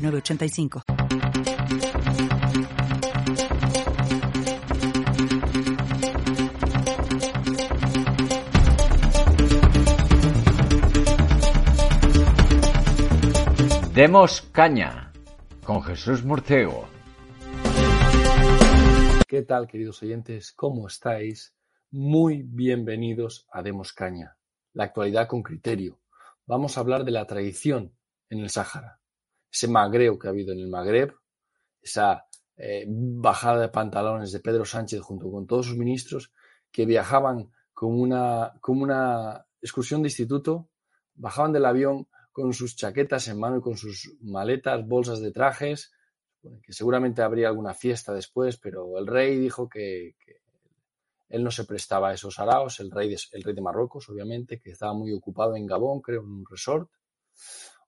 985. Demos caña con Jesús Murciego. ¿Qué tal, queridos oyentes? ¿Cómo estáis? Muy bienvenidos a Demos Caña, la actualidad con criterio. Vamos a hablar de la tradición en el Sáhara ese magreo que ha habido en el Magreb, esa eh, bajada de pantalones de Pedro Sánchez junto con todos sus ministros que viajaban con una, como una excursión de instituto, bajaban del avión con sus chaquetas en mano y con sus maletas, bolsas de trajes, que seguramente habría alguna fiesta después, pero el rey dijo que, él no se prestaba a esos araos, el rey, de, el rey de Marruecos, obviamente, que estaba muy ocupado en Gabón, creo, en un resort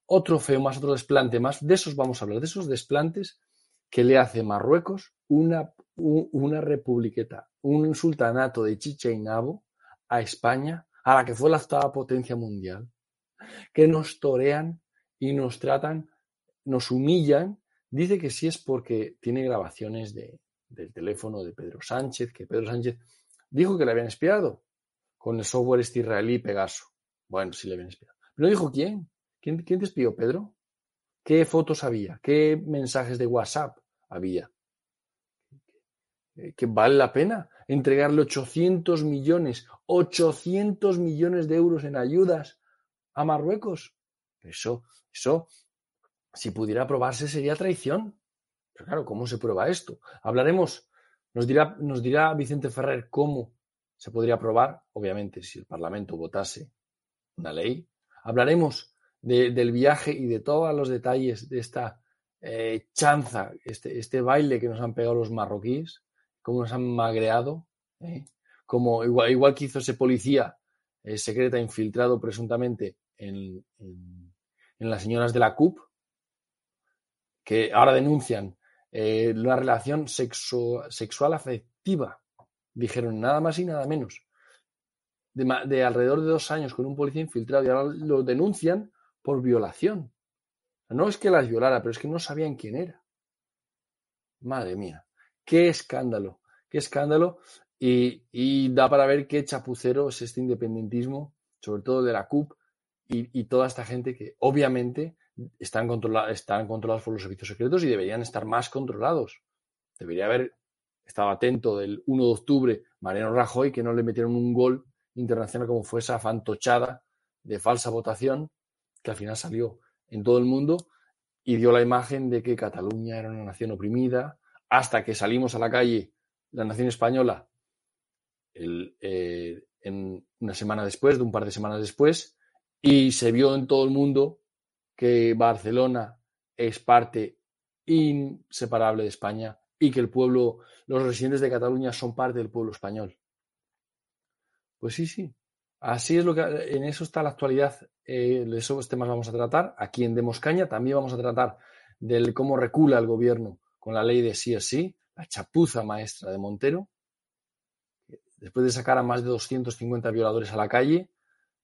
otro feo más, otro desplante más. De esos vamos a hablar, de esos desplantes que le hace Marruecos una, una republiqueta, un sultanato de Chicha y Nabo a España, a la que fue la octava potencia mundial, que nos torean y nos tratan, nos humillan. Dice que sí es porque tiene grabaciones de, del teléfono de Pedro Sánchez, que Pedro Sánchez dijo que le habían espiado con el software este israelí Pegaso. Bueno, sí le habían espiado. No dijo quién. ¿Quién, te espió, Pedro? ¿Qué fotos había? ¿Qué mensajes de WhatsApp había? ¿Que vale la pena entregarle 800 millones, 800 millones de euros en ayudas a Marruecos? Eso, eso, si pudiera probarse sería traición. Pero claro, ¿cómo se prueba esto? Hablaremos, nos dirá, nos dirá Vicente Ferrer cómo se podría probar, obviamente, si el Parlamento votase una ley. Hablaremos del viaje y de todos los detalles de esta eh, chanza, este, este, baile que nos han pegado los marroquíes, cómo nos han magreado, ¿eh? como igual, igual, que hizo ese policía eh, secreta infiltrado presuntamente en, las señoras de la CUP, que ahora denuncian una relación sexual afectiva, dijeron nada más y nada menos, de, de alrededor de dos años con un policía infiltrado y ahora lo denuncian por violación. No es que las violara, pero es que no sabían quién era. Madre mía, qué escándalo, qué escándalo. Y, da para ver qué chapucero es este independentismo, sobre todo de la CUP y, toda esta gente que obviamente están, están controlados por los servicios secretos y deberían estar más controlados. Debería haber estado atento del 1 de octubre Mariano Rajoy que no le metieron un gol internacional como fue esa fantochada de falsa votación que al final salió en todo el mundo y dio la imagen de que Cataluña era una nación oprimida, hasta que salimos a la calle, la nación española, eh, en una semana después, de un par de semanas después, y se vio en todo el mundo que Barcelona es parte inseparable de España y que el pueblo, los residentes de Cataluña son parte del pueblo español. Pues sí, sí, Así es lo que en eso está la actualidad. Eh, esos temas vamos a tratar. Aquí en Demos Caña también vamos a tratar del cómo recula el gobierno con la ley de sí es sí, la chapuza maestra de Montero. Después de sacar a más de 250 violadores a la calle,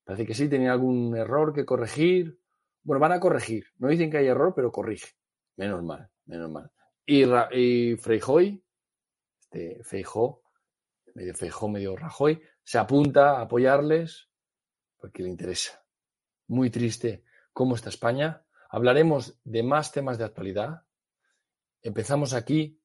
parece que sí, tenía algún error que corregir. Bueno, van a corregir. No dicen que hay error, pero corrige. Menos mal, menos mal. Y, y Freijoy, este Feijó, medio Feijó, medio Rajoy, se apunta a apoyarles porque le interesa. Muy triste cómo está España. Hablaremos de más temas de actualidad. Empezamos aquí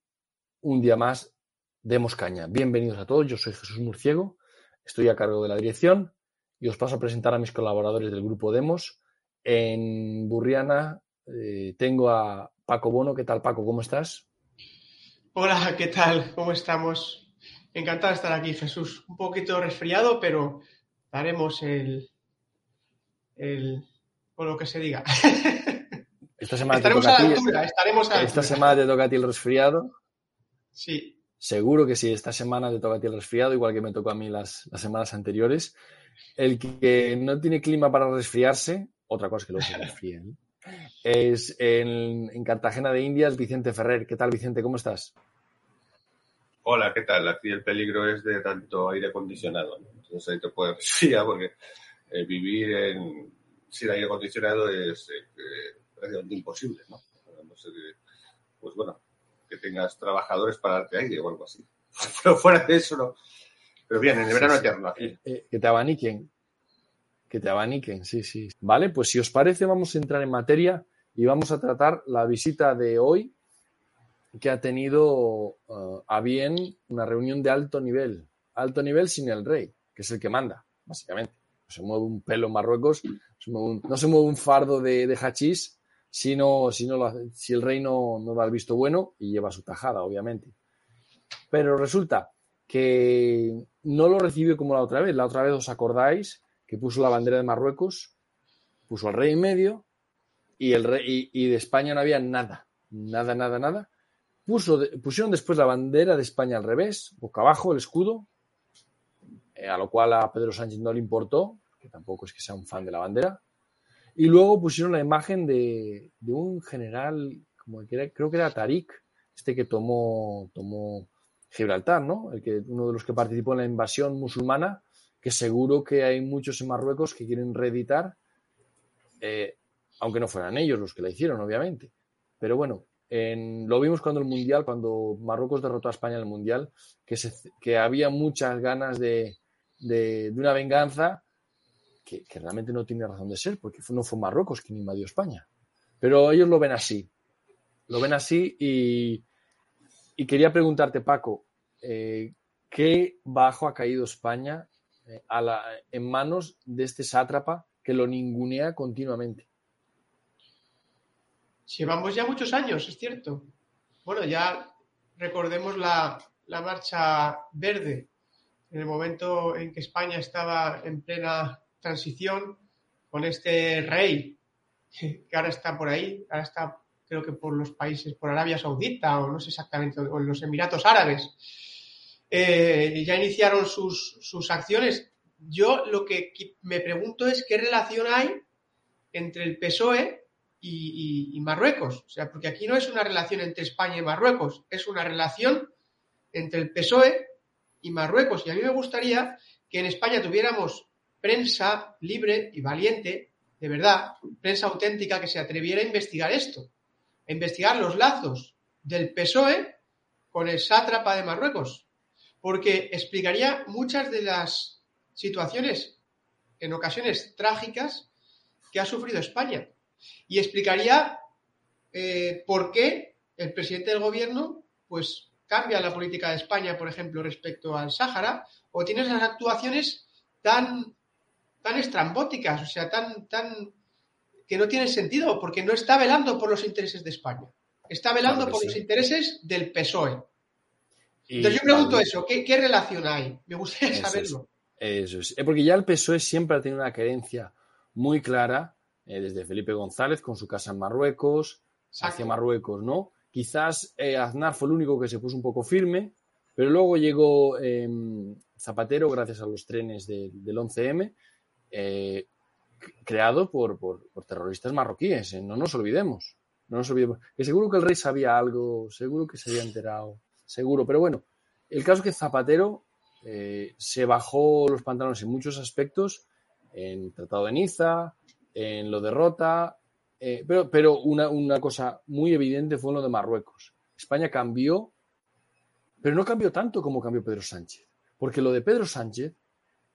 un día más. Demos caña. Bienvenidos a todos. Yo soy Jesús Murciego. Estoy a cargo de la dirección y os paso a presentar a mis colaboradores del grupo Demos. En Burriana eh, tengo a Paco Bono. ¿Qué tal, Paco? ¿Cómo estás? Hola, ¿qué tal? ¿Cómo estamos? Encantado de estar aquí, Jesús. Un poquito resfriado, pero daremos el, el o lo que se diga. Esta semana estaremos te toca a la ti, altura, estaremos a la esta altura. semana te toca a ti el resfriado. Sí, Seguro que sí, esta semana te toca a ti el resfriado, igual que me tocó a mí las, las semanas anteriores. El que no tiene clima para resfriarse, otra cosa que luego se resfríe, ¿eh? es en, en Cartagena de Indias, Vicente Ferrer. ¿Qué tal, Vicente? ¿Cómo estás? Hola, ¿qué tal? Aquí el peligro es de tanto aire acondicionado. ¿no? Entonces ahí te puedes resfriar porque eh, vivir en, sin aire acondicionado es eh, eh, prácticamente imposible, ¿no? No pues bueno, que tengas trabajadores para darte aire o algo así. Pero fuera de eso, no. Pero bien, en el Sí, verano sí. eterno aquí. Eh, que te abaniquen. Que te abaniquen, sí, sí. Vale, pues si os parece, vamos a entrar en materia y vamos a tratar la visita de hoy que ha tenido eh, a bien una reunión de alto nivel. Alto nivel sin el rey, que es el que manda, básicamente. Se mueve un pelo en Marruecos, no se mueve un fardo de, de hachís si, no- si, no si el rey no, no da el visto bueno y lleva su tajada, obviamente. Pero resulta que no lo recibió como la otra vez. La otra vez os acordáis que puso la bandera de Marruecos, puso al rey en medio y, el rey, y, y de España no había nada, nada, nada, nada. Puso pusieron después la bandera de España al revés, boca abajo, el escudo, eh, a lo cual a Pedro Sánchez no le importó, que tampoco es que sea un fan de la bandera. Y luego pusieron la imagen de, un general, como que era- creo que era Tarik, este que tomó, tomó Gibraltar, ¿no? El que, uno de los que participó en la invasión musulmana, que seguro que hay muchos en Marruecos que quieren reeditar, eh, aunque no fueran ellos los que la hicieron, obviamente. Pero bueno, en- lo vimos cuando el Mundial, cuando Marruecos derrotó a España en el Mundial, que, se- que había muchas ganas de- de una venganza que, realmente no tiene razón de ser, porque no fue Marruecos quien invadió España. Pero ellos lo ven así. Lo ven así y, y quería preguntarte, Paco, eh, ¿qué bajo ha caído España eh, a la- en manos de este sátrapa que lo ningunea continuamente? llevamos ya muchos años, es cierto. Bueno, ya recordemos la, la marcha verde, en el momento en que España estaba en plena transición con este rey que ahora está por ahí, ahora está creo que por los países, por Arabia Saudita o no sé exactamente, o en los Emiratos Árabes. Eh, ya iniciaron sus, sus acciones. Yo lo que me pregunto es qué relación hay entre el PSOE y, y- y Marruecos. O sea, porque aquí no es una relación entre España y Marruecos, es una relación entre el PSOE y Marruecos. Y a mí me gustaría que en España tuviéramos prensa libre y valiente, de verdad, prensa auténtica que se atreviera a investigar esto, a investigar los lazos del PSOE con el sátrapa de Marruecos, porque explicaría muchas de las situaciones, en ocasiones trágicas, que ha sufrido España. Y explicaría eh, por qué el presidente del gobierno pues cambia la política de España, por ejemplo, respecto al Sáhara, o tiene esas actuaciones tan, tan estrambóticas, o sea, tan, tan que no tienen sentido, porque no está velando por los intereses de España, está velando Claro por sí. los intereses del PSOE. Y- Entonces yo pregunto eso, ¿qué, qué relación hay? Me gustaría Eso es. saberlo. Eso es. Eh, Porque ya el PSOE siempre ha tenido una querencia muy clara, eh, desde Felipe González con su casa en Marruecos, hacia. Marruecos, ¿no? Quizás eh, Aznar fue el único que se puso un poco firme, pero luego llegó eh, Zapatero, gracias a los trenes de- del 11M, eh, creado por, por- terroristas marroquíes, eh, no nos olvidemos. No nos olvidemos. Que seguro que el rey sabía algo, seguro que se había enterado, seguro. Pero bueno, el caso es que Zapatero eh, se bajó los pantalones en muchos aspectos, en el Tratado de Niza, en lo de Rota, eh, pero, pero una, una cosa muy evidente fue lo de Marruecos. España cambió, pero no cambió tanto como cambió Pedro Sánchez, porque lo de Pedro Sánchez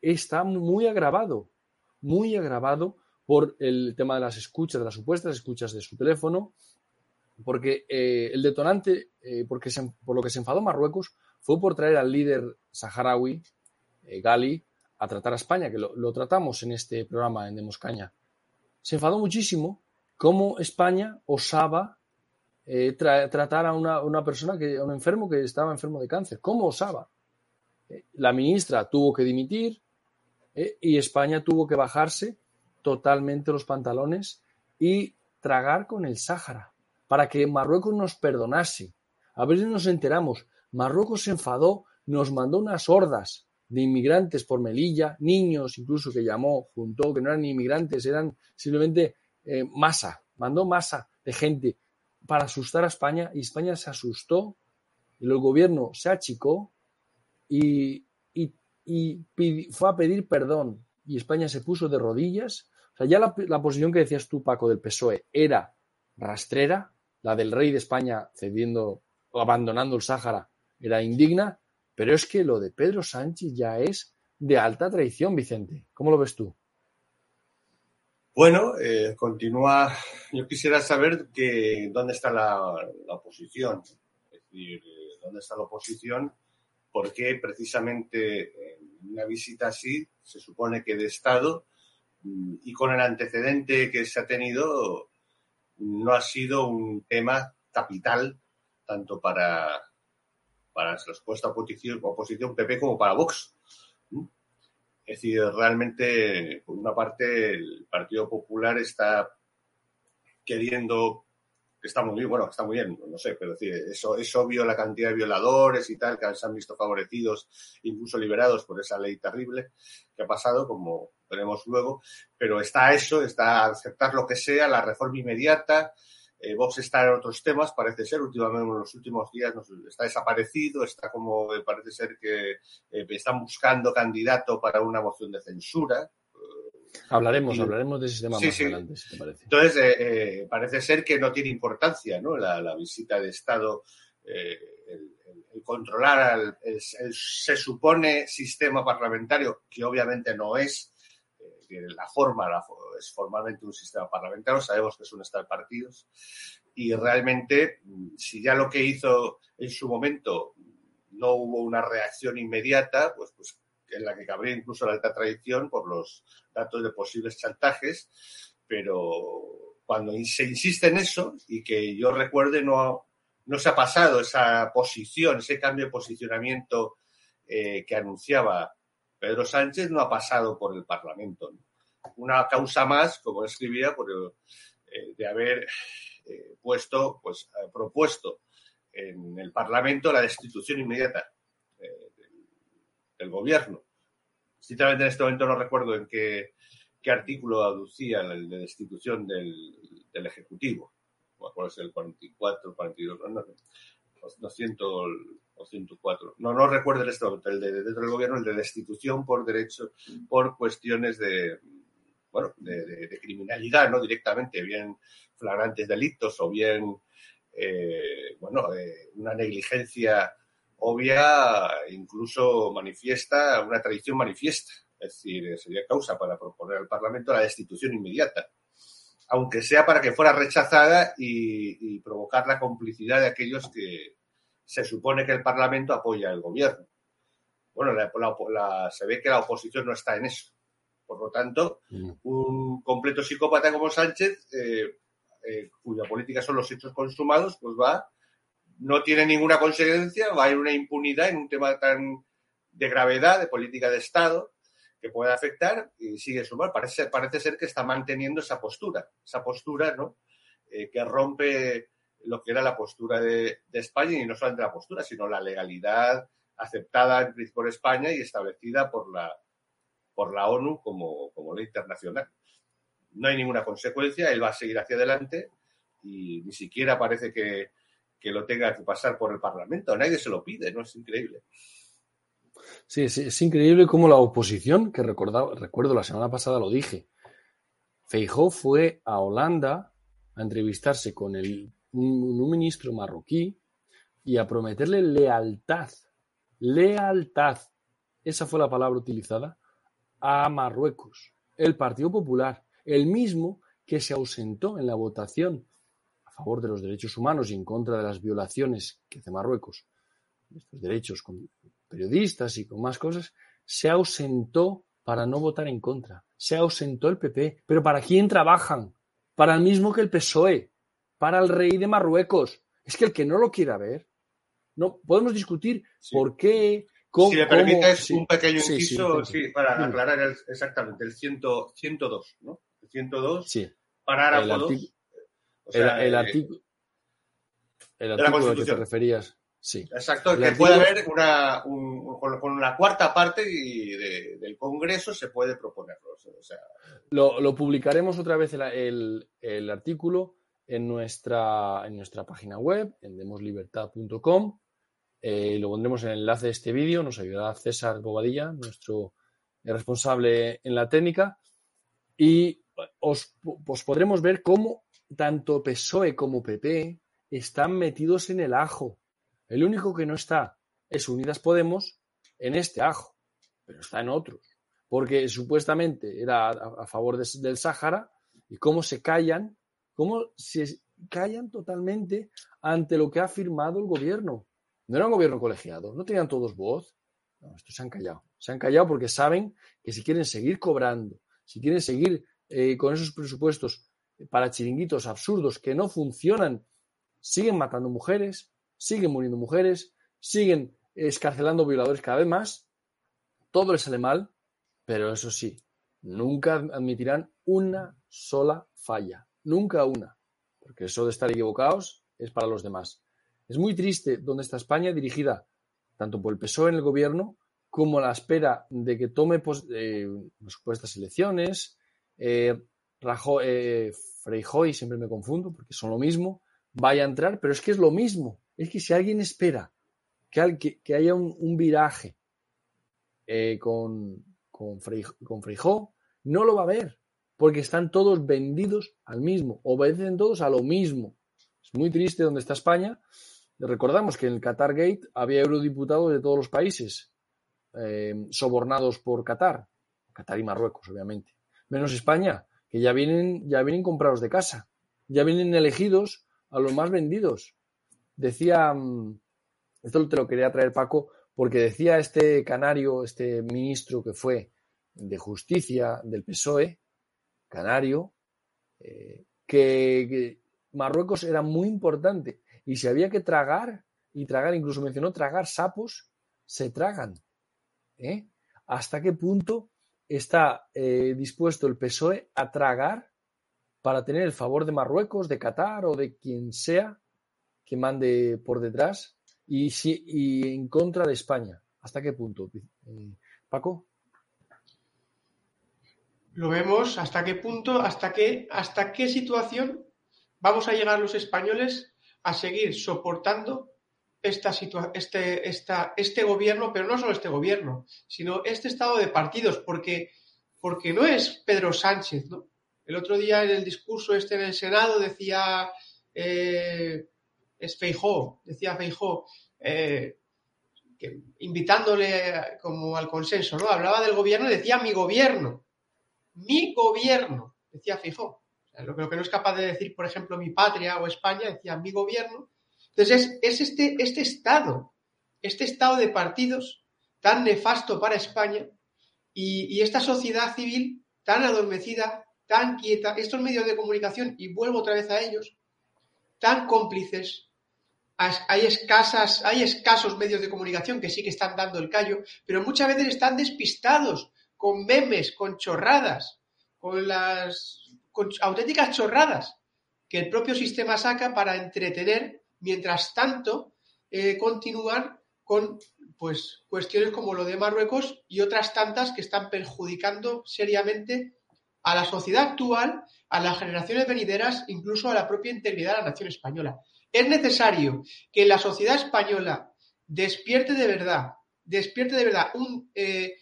está muy agravado, muy agravado por el tema de las escuchas, de las supuestas escuchas de su teléfono, porque eh, el detonante, eh, porque se- por lo que se enfadó Marruecos, fue por traer al líder saharaui, eh, Gali, a tratar a España, que lo, lo tratamos en este programa en Demoscaña. Se enfadó muchísimo cómo España osaba eh, tra- tratar a una, una persona, que, a un enfermo que estaba enfermo de cáncer. ¿Cómo osaba? Eh, la ministra tuvo que dimitir eh, y España tuvo que bajarse totalmente los pantalones y tragar con el Sáhara, para que Marruecos nos perdonase. A ver si nos enteramos. Marruecos se enfadó, nos mandó unas hordas de inmigrantes por Melilla, niños incluso que llamó, juntó, que no eran inmigrantes, eran simplemente eh, masa, mandó masa de gente para asustar a España y España se asustó el gobierno se achicó y, fue a pedir perdón y España se puso de rodillas. O sea, ya la, posición que decías tú, Paco, del PSOE era rastrera, la del rey de España cediendo o abandonando el Sáhara era indigna, pero es que lo de Pedro Sánchez ya es de alta traición, Vicente. ¿Cómo lo ves tú? Bueno, eh, continúa. Yo quisiera saber que, dónde está la, oposición. Es decir, eh, dónde está la oposición, porque precisamente en una visita así se supone que de Estado mm, y con el antecedente que se ha tenido no ha sido un tema capital tanto para, para la supuesta oposición, oposición PP como para Vox. Es decir, realmente, por una parte, el Partido Popular está queriendo, que está muy bien, bueno, está muy bien, no sé, pero decir, eso, es obvio la cantidad de violadores y tal, que se han visto favorecidos, incluso liberados por esa ley terrible que ha pasado, como veremos luego, pero está eso, está aceptar lo que sea, la reforma inmediata, eh, Vox está en otros temas, parece ser, últimamente en los últimos días está desaparecido, está como, eh, parece ser que eh, están buscando candidato para una moción de censura. Hablaremos, hablaremos de ese tema más adelante, si te parece. Entonces, parece ser que no tiene importancia ¿no? la, visita de Estado, el, controlar el, se supone sistema parlamentario, que obviamente no es, la forma, es formalmente un sistema parlamentario, sabemos que es un estado de partidos, y realmente, si ya lo que hizo en su momento no hubo una reacción inmediata, pues, pues en la que cabría incluso la alta tradición por los datos de posibles chantajes, pero cuando se insiste en eso y que yo recuerde no, no se ha pasado esa posición, ese cambio de posicionamiento eh, que anunciaba Pedro Sánchez no ha pasado por el Parlamento. Una causa más, como escribía, por, eh, de haber eh, puesto, pues, propuesto en el Parlamento la destitución inmediata del, gobierno. Sinceramente, en este momento no recuerdo en qué, qué artículo aducía el de destitución del, del Ejecutivo. ¿Cuál es el 44, 42? No, no, 200 o 104. No, no recuerdo el, el de dentro del gobierno, el de destitución por derecho, por cuestiones de, bueno, de, criminalidad, ¿no? Directamente, bien flagrantes delitos o bien, eh, bueno, eh, una negligencia obvia, incluso manifiesta, una tradición manifiesta. Es decir, sería causa para proponer al Parlamento la destitución inmediata aunque sea para que fuera rechazada y, provocar la complicidad de aquellos que se supone que el Parlamento apoya al gobierno. Bueno, se ve que la oposición no está en eso. Por lo tanto, mm. un completo psicópata como Sánchez, eh, eh, cuya política son los hechos consumados, pues va, no tiene ninguna consecuencia, va a ir una impunidad en un tema tan de gravedad, de política de Estado, que puede afectar y sigue sumar. Parece, parece ser que está manteniendo esa postura, esa postura ¿no? Eh, que rompe lo que era la postura de, España y no solamente la postura, sino la legalidad aceptada por España y establecida por la, por la ONU como, como ley internacional. No hay ninguna consecuencia, él va a seguir hacia adelante y ni siquiera parece que, que lo tenga que pasar por el Parlamento. Nadie se lo pide, ¿no? Es increíble. Sí, es, increíble cómo la oposición, que recuerdo la semana pasada lo dije, Feijó fue a Holanda a entrevistarse con el, un, ministro marroquí y a prometerle lealtad, lealtad, esa fue la palabra utilizada, a Marruecos, el Partido Popular, el mismo que se ausentó en la votación favor de los derechos humanos y en contra de las violaciones que hace Marruecos, estos derechos periodistas y con más cosas, se ausentó para no votar en contra. Se ausentó el PP. ¿Pero para quién trabajan? Para el mismo que el PSOE. Para el rey de Marruecos. Es que el que no lo quiera ver. No, podemos discutir por qué. Cómo, si me permites un pequeño inciso, sí, para aclarar exactamente el 102, ¿no? El 102, sí. parágrafo 2, O sea, el, el eh, artículo, el artículo al que te referías. Sí. Exacto, El que artículo- puede haber una, un- con, una cuarta parte y de- del Congreso se puede proponerlo. O sea, Lo, lo publicaremos otra vez el, el- el artículo en nuestra, en nuestra página web, en demoslibertad.com. Eh, lo pondremos en el enlace de este vídeo. Nos ayudará César Bobadilla, nuestro responsable en la técnica. Y os, os podremos ver cómo tanto PSOE como PP están metidos en el ajo. El único que no está es Unidas Podemos en este ajo, pero está en otros porque supuestamente era a, favor de- del Sáhara, y cómo se callan, cómo se callan totalmente ante lo que ha firmado el gobierno. No era un gobierno colegiado, no tenían todos voz. No, se han callado. Se han callado porque saben que si quieren seguir cobrando, si quieren seguir eh, con esos presupuestos para chiringuitos absurdos que no funcionan, siguen matando mujeres, siguen muriendo mujeres, siguen escarcelando violadores cada vez más, todo les sale mal, pero eso sí, nunca admitirán una sola falla, nunca una, porque eso de estar equivocados es para los demás. Es muy triste donde está España dirigida tanto por el PSOE en el gobierno como a la espera de que tome pues, eh, supuestas elecciones. Eh, Rajoy, eh, siempre me confundo porque son lo mismo, vaya a entrar, pero es que es lo mismo. Es que si alguien espera que, haya un, viraje eh, con, con, Freij- con Feijó, no lo va a ver, porque están todos vendidos al mismo, obedecen todos a lo mismo. Es muy triste donde está España. Recordamos que en el Qatar Gate había eurodiputados de todos los países eh, sobornados por Qatar, Qatar y Marruecos, obviamente, menos España, que ya vienen, ya vienen comprados de casa, ya vienen elegidos a los más vendidos. Decía, mm, esto te lo quería traer Paco, porque decía este canario, este ministro que fue de justicia del PSOE, canario, eh, que, que Marruecos era muy importante y si había que tragar y tragar, incluso mencionó tragar sapos, se tragan. ¿eh? ¿Hasta qué punto está eh, dispuesto el PSOE a tragar para tener el favor de Marruecos, de Qatar o de quien sea que mande por detrás y, en contra de España? ¿Hasta qué punto? Eh, Paco. Lo vemos hasta qué punto, hasta qué, hasta qué situación vamos a llegar los españoles a seguir soportando esta este, este gobierno, pero no solo este gobierno, sino este estado de partidos, porque, porque no es Pedro Sánchez, ¿no? El otro día en el discurso este en el Senado decía, eh, es Feijó, decía Feijó, eh, invitándole como al consenso, ¿no? Hablaba del gobierno y decía mi gobierno, mi gobierno, decía Feijó. Lo que no es capaz de decir, por ejemplo, mi patria o España, decía mi gobierno. Entonces es, es este, este estado, este estado de partidos tan nefasto para España y, esta sociedad civil tan adormecida, tan quieta, estos medios de comunicación, y vuelvo otra vez a ellos, tan cómplices, hay hay escasos medios de comunicación que sí que están dando el callo, pero muchas veces están despistados con memes, con chorradas, con las con auténticas chorradas que el propio sistema saca para entretener, mientras tanto eh, continúan con pues cuestiones como lo de Marruecos y otras tantas que están perjudicando seriamente a la sociedad actual, a las generaciones venideras, incluso a la propia integridad de la nación española. Es necesario que la sociedad española despierte de verdad, despierte de verdad un, eh,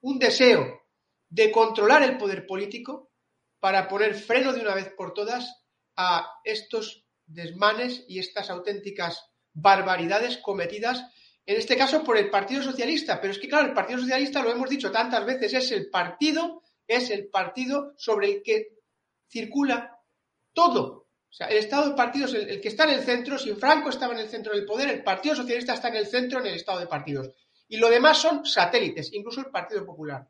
un deseo de controlar el poder político para poner freno de una vez por todas a estos desmanes y estas auténticas barbaridades cometidas, en este caso por el Partido Socialista. Pero es que, claro, el Partido Socialista, lo hemos dicho tantas veces, es el partido, es el partido sobre el que circula todo. O sea, el Estado de partidos, el, que está en el centro, si Franco estaba en el centro del poder, el Partido Socialista está en el centro en el Estado de partidos. Y lo demás son satélites, incluso el Partido Popular,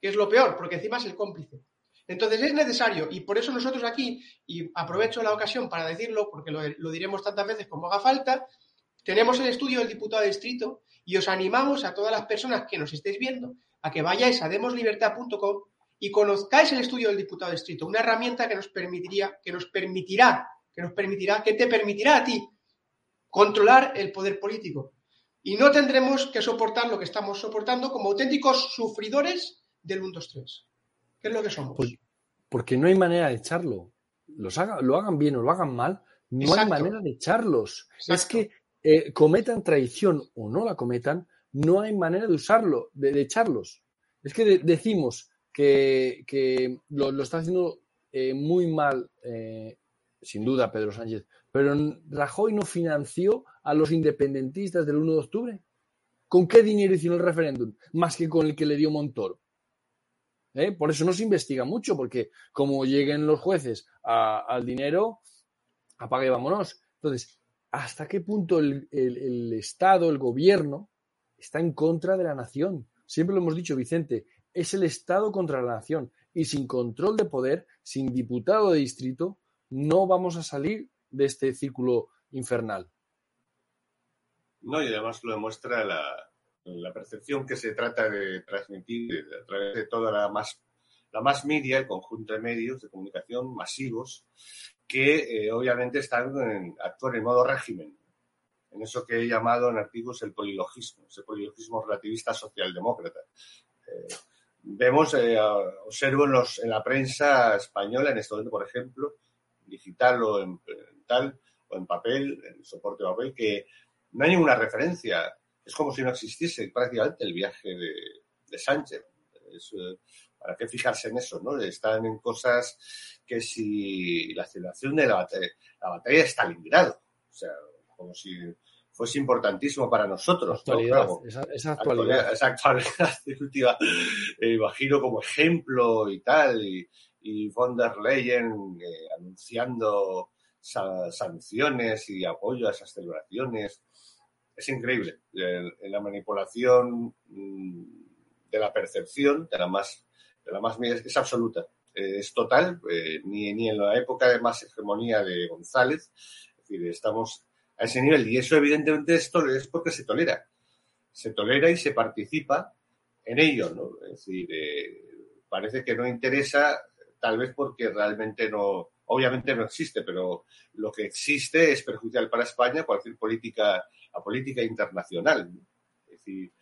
que es lo peor, porque encima es el cómplice. Entonces es necesario, y por eso nosotros aquí, y aprovecho la ocasión para decirlo, porque lo, diremos tantas veces como haga falta, tenemos el estudio del diputado de distrito y os animamos a todas las personas que nos estéis viendo a que vayáis a demoslibertad.com y conozcáis el estudio del diputado de distrito, una herramienta que nos permitiría, que nos permitirá que nos permitirá, que te permitirá a ti controlar el poder político. Y no tendremos que soportar lo que estamos soportando como auténticos sufridores del 1, 2, 3. ¿Qué es lo que somos? porque no hay manera de echarlo. Los lo hagan bien o lo hagan mal, no hay manera de echarlos. Es que eh, cometan traición o no la cometan, no hay manera de usarlo, de, echarlos. Es que decimos que, lo, está haciendo eh, muy mal, eh, sin duda, Pedro Sánchez, pero Rajoy no financió a los independentistas del 1 de octubre. ¿Con qué dinero hicieron el referéndum? Más que con el que le dio Montoro. ¿Eh? Por eso no se investiga mucho, porque como lleguen los jueces al dinero, apague y vámonos. Entonces, ¿hasta qué punto el, el, Estado, el gobierno, está en contra de la nación? Siempre lo hemos dicho, Vicente, es el Estado contra la nación. Y sin control de poder, sin diputado de distrito, no vamos a salir de este círculo infernal. No, y además lo demuestra la, percepción que se trata de transmitir a través de toda la más, la más media, el conjunto de medios de comunicación masivos, que eh, obviamente están en, actúan en modo régimen, en eso que he llamado en artículos el polilogismo, ese polilogismo relativista socialdemócrata. Eh, vemos, eh, observo en, los, en la prensa española, en este momento, por ejemplo, digital o en, tal, o en papel, en soporte de papel, que no hay ninguna referencia. Es como si no existiese prácticamente el viaje de, Sánchez. Eh, ¿Para qué fijarse en eso? ¿no? Están en cosas que si la celebración de la batalla, la batalla de Stalingrado, o sea, como si fuese importantísimo para nosotros. Actualidad, esa, actualidad. Esa actualidad, eh, imagino como ejemplo y tal, y, y von der Leyen eh, anunciando sanciones y apoyo a esas celebraciones. Es increíble. la manipulación mm, de la percepción, de la más, de la más es, absoluta. Eh, es total, eh, ni, ni en la época de más hegemonía de González. Estamos a ese nivel. Y eso, evidentemente, esto es porque se tolera. Se tolera y se participa en ello, ¿no? Es decir, parece que no interesa tal vez porque realmente no, obviamente no existe, pero lo que existe es perjudicial para España cualquier política, la política internacional. Es decir,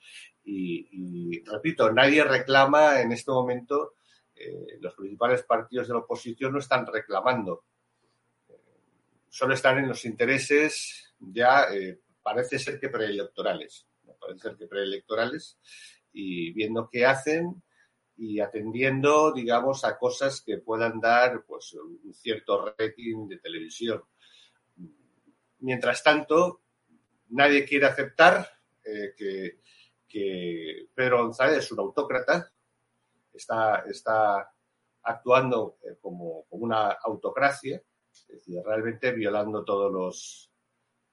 y, repito, nadie reclama en este momento, eh, los principales partidos de la oposición no están reclamando, eh, solo están en los intereses ya, eh, parece ser que preelectorales, parece ser que preelectorales, y viendo qué hacen, y atendiendo, digamos, a cosas que puedan dar pues, un cierto rating de televisión. Mientras tanto, nadie quiere aceptar eh, que, Pedro González es un autócrata, está, está actuando eh, como, una autocracia, es decir, realmente violando todos los,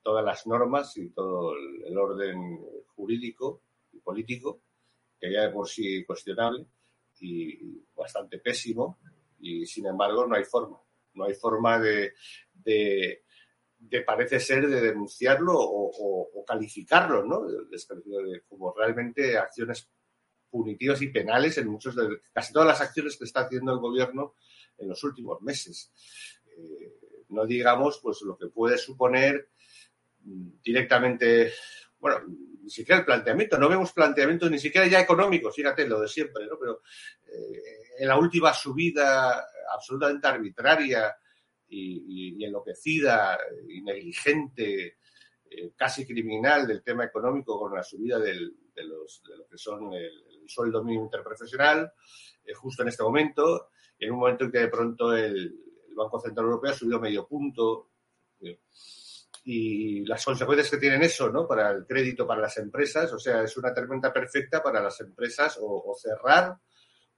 todas las normas y todo el orden jurídico y político, que ya de por sí cuestionable y bastante pésimo y sin embargo no hay forma. No hay forma de, parece ser, de denunciarlo o, calificarlo, ¿no? como realmente acciones punitivas y penales en muchos de casi todas las acciones que está haciendo el gobierno en los últimos meses. Eh, no digamos pues lo que puede suponer mm, directamente, bueno, ni siquiera el planteamiento, no vemos planteamientos ni siquiera ya económicos, fíjate lo de siempre, ¿no? Pero eh, en la última subida absolutamente arbitraria y, enloquecida y negligente, eh, casi criminal del tema económico con la subida de, los, lo que son el, sueldo mínimo interprofesional, eh, justo en este momento, en un momento en que de pronto el, el Banco Central Europeo ha subido medio punto y las consecuencias que tienen eso, ¿no? Para el crédito para las empresas, o sea, es una tormenta perfecta para las empresas o, cerrar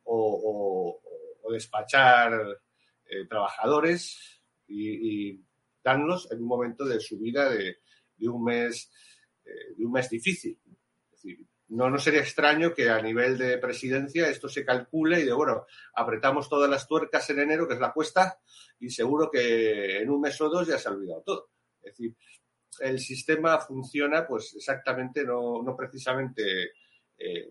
o, despachar eh, trabajadores y, darnos en un momento de subida de, de un mes eh, de un mes difícil. Es decir, no, no sería extraño que a nivel de presidencia esto se calcule y de, bueno, apretamos todas las tuercas en enero, que es la cuesta, y seguro que en un mes o dos ya se ha olvidado todo. Es decir, el sistema funciona pues exactamente, no, no precisamente eh,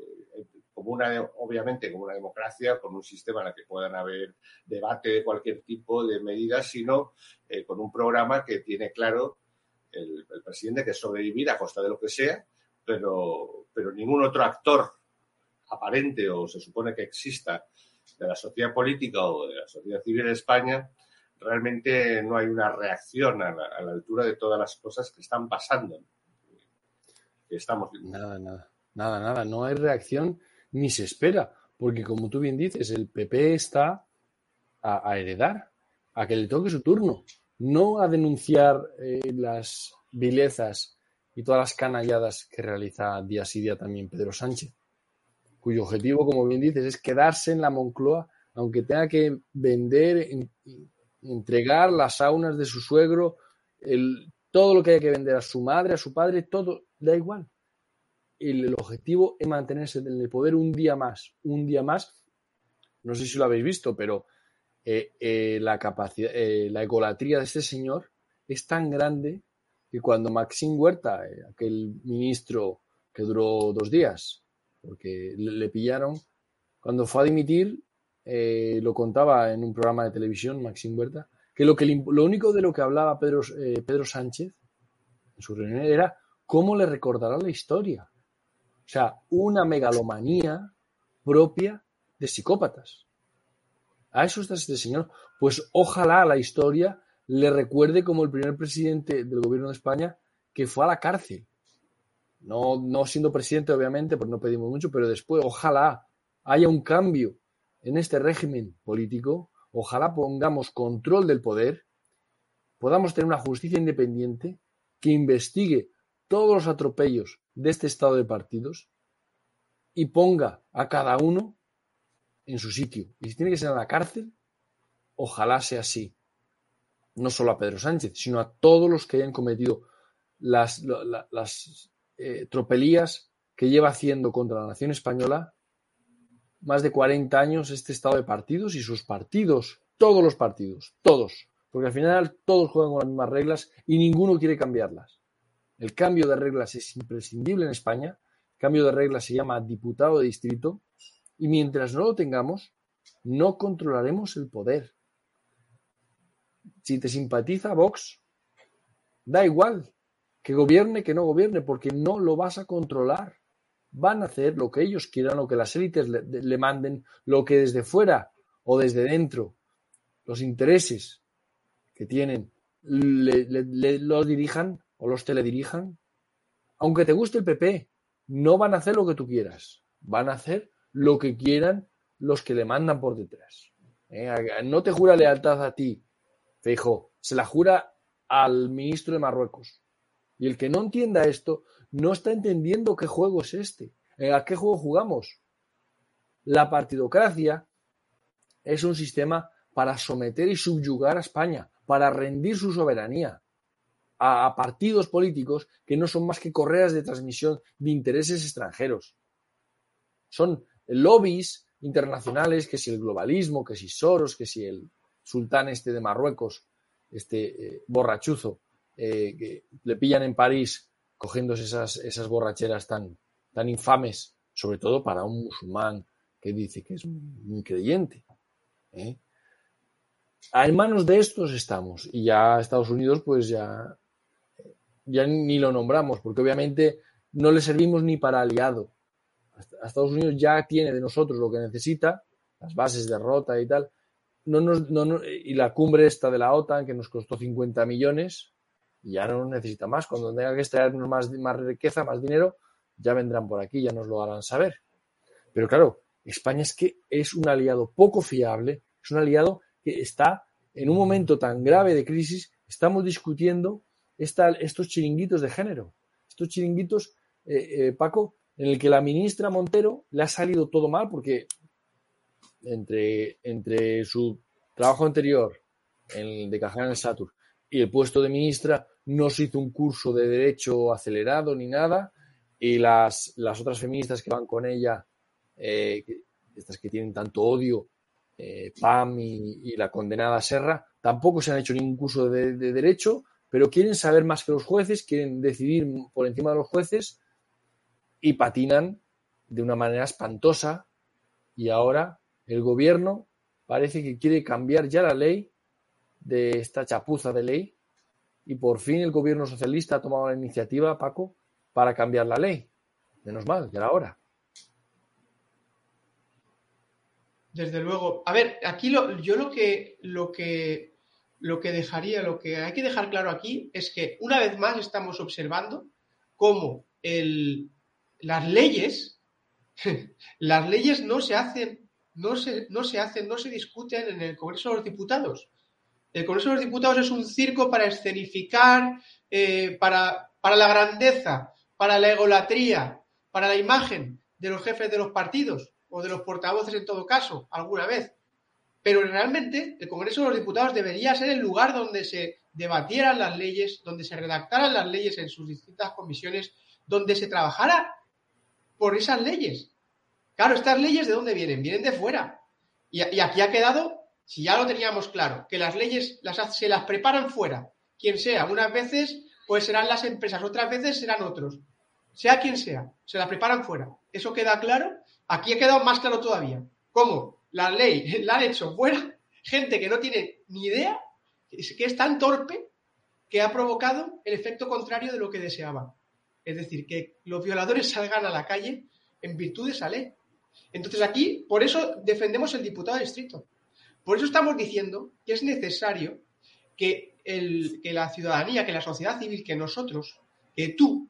como una, obviamente, como una democracia, con un sistema en el que puedan haber debate de cualquier tipo de medidas, sino eh, con un programa que tiene claro el, presidente que es sobrevivir a costa de lo que sea, pero, pero ningún otro actor aparente o se supone que exista de la sociedad política o de la sociedad civil en España, realmente no hay una reacción a la, altura de todas las cosas que están pasando. Estamos Nada, nada, nada, nada. No hay reacción ni se espera, porque como tú bien dices, el PP está a, heredar, a que le toque su turno, no a denunciar eh, las vilezas y todas las canalladas que realiza día sí día también Pedro Sánchez cuyo objetivo, como bien dices, es quedarse en la Moncloa, aunque tenga que vender, entregar las saunas de su suegro, el, todo lo que haya que vender a su madre, a su padre, todo, da igual. El, objetivo es mantenerse en el poder un día más, un día más. No sé si lo habéis visto, pero eh, eh, la capacidad, eh, la egolatría de este señor es tan grande que cuando Maxim Huerta, aquel ministro que duró dos días, porque le, pillaron. Cuando fue a dimitir, lo contaba en un programa de televisión, Maxim Huerta, que lo, que lo único de lo que hablaba Pedro, Pedro Sánchez en su reunión era cómo le recordará la historia. O sea, una megalomanía propia de psicópatas. A eso está este señor. Pues ojalá la historia le recuerde como el primer presidente del gobierno de España que fue a la cárcel no, no siendo presidente, obviamente, pues no pedimos mucho, pero después, ojalá haya un cambio en este régimen político, ojalá pongamos control del poder, podamos tener una justicia independiente que investigue todos los atropellos de este estado de partidos y ponga a cada uno en su sitio. Y si tiene que ser en la cárcel, ojalá sea así. No solo a Pedro Sánchez, sino a todos los que hayan cometido las, las eh, tropelías que lleva haciendo contra la nación española más de 40 años este estado de partidos y sus partidos, todos los partidos, todos, porque al final todos juegan con las mismas reglas y ninguno quiere cambiarlas. El cambio de reglas es imprescindible en España, el cambio de reglas se llama diputado de distrito y mientras no lo tengamos, no controlaremos el poder. Si te simpatiza Vox, da igual, que gobierne, que no gobierne, porque no lo vas a controlar. Van a hacer lo que ellos quieran, lo que las élites le, manden, lo que desde fuera o desde dentro, los intereses que tienen, le, dirijan o los teledirijan. Aunque te guste el PP, no van a hacer lo que tú quieras, van a hacer lo que quieran los que le mandan por detrás. No te jura lealtad a ti, Feijo, se la jura al ministro de Marruecos. Y el que no entienda esto no está entendiendo qué juego es este, eh, a qué juego jugamos. La partidocracia es un sistema para someter y subyugar a España, para rendir su soberanía a, partidos políticos que no son más que correas de transmisión de intereses extranjeros. Son lobbies internacionales, que si el globalismo, que si Soros, que si el sultán este de Marruecos, este eh, borrachuzo, eh, que le pillan en París cogiéndose esas, esas borracheras tan, tan infames, sobre todo para un musulmán que dice que es un creyente. ¿eh? En manos de estos estamos y ya Estados Unidos pues ya, ya ni lo nombramos porque obviamente no le servimos ni para aliado. Estados Unidos ya tiene de nosotros lo que necesita, las bases de rota y tal, no nos, no, y la cumbre esta de la OTAN que nos costó 50 millones, ya no necesita más. Cuando tenga que extraernos más, más riqueza, más dinero, ya vendrán por aquí, ya nos lo harán saber. Pero claro, España es que es un aliado poco fiable, es un aliado que está en un momento tan grave de crisis, estamos discutiendo estos chiringuitos de género, estos chiringuitos, eh, eh, Paco, en el que la ministra Montero le ha salido todo mal porque entre, entre su trabajo anterior, el de Cajal en Satur, y el puesto de ministra no se hizo un curso de derecho acelerado ni nada y las, las otras feministas que van con ella, eh, estas que tienen tanto odio, Pam y, la condenada Serra, tampoco se han hecho ningún curso de, derecho, pero quieren saber más que los jueces, quieren decidir por encima de los jueces y patinan de una manera espantosa y ahora el gobierno parece que quiere cambiar ya la ley de esta chapuza de ley y por fin el gobierno socialista ha tomado la iniciativa, Paco, para cambiar la ley. Menos mal, ya era hora. Desde luego. A ver, aquí lo, yo lo que, lo que lo que dejaría, lo que hay que dejar claro aquí es que una vez más estamos observando cómo las leyes, las leyes no se hacen, no se, no se hacen, no se discuten en el Congreso de los Diputados. El Congreso de los Diputados es un circo para escenificar, eh, para, para la grandeza, para la egolatría, para la imagen de los jefes de los partidos o de los portavoces en todo caso, alguna vez. Pero realmente el Congreso de los Diputados debería ser el lugar donde se debatieran las leyes, donde se redactaran las leyes en sus distintas comisiones, donde se trabajara por esas leyes. Claro, estas leyes de dónde vienen? Vienen de fuera. Y, aquí ha quedado, si ya lo teníamos claro, que las leyes las, se las preparan fuera, quien sea. Unas veces pues serán las empresas, otras veces serán otros. Sea quien sea, se las preparan fuera. ¿Eso queda claro? Aquí ha quedado más claro todavía. ¿Cómo? La ley la han hecho fuera gente que no tiene ni idea, que es tan torpe que ha provocado el efecto contrario de lo que deseaban. Es decir, que los violadores salgan a la calle en virtud de esa ley. Entonces aquí, por eso defendemos el diputado de distrito. Por eso estamos diciendo que es necesario que, el, que la ciudadanía, que la sociedad civil, que nosotros, que tú,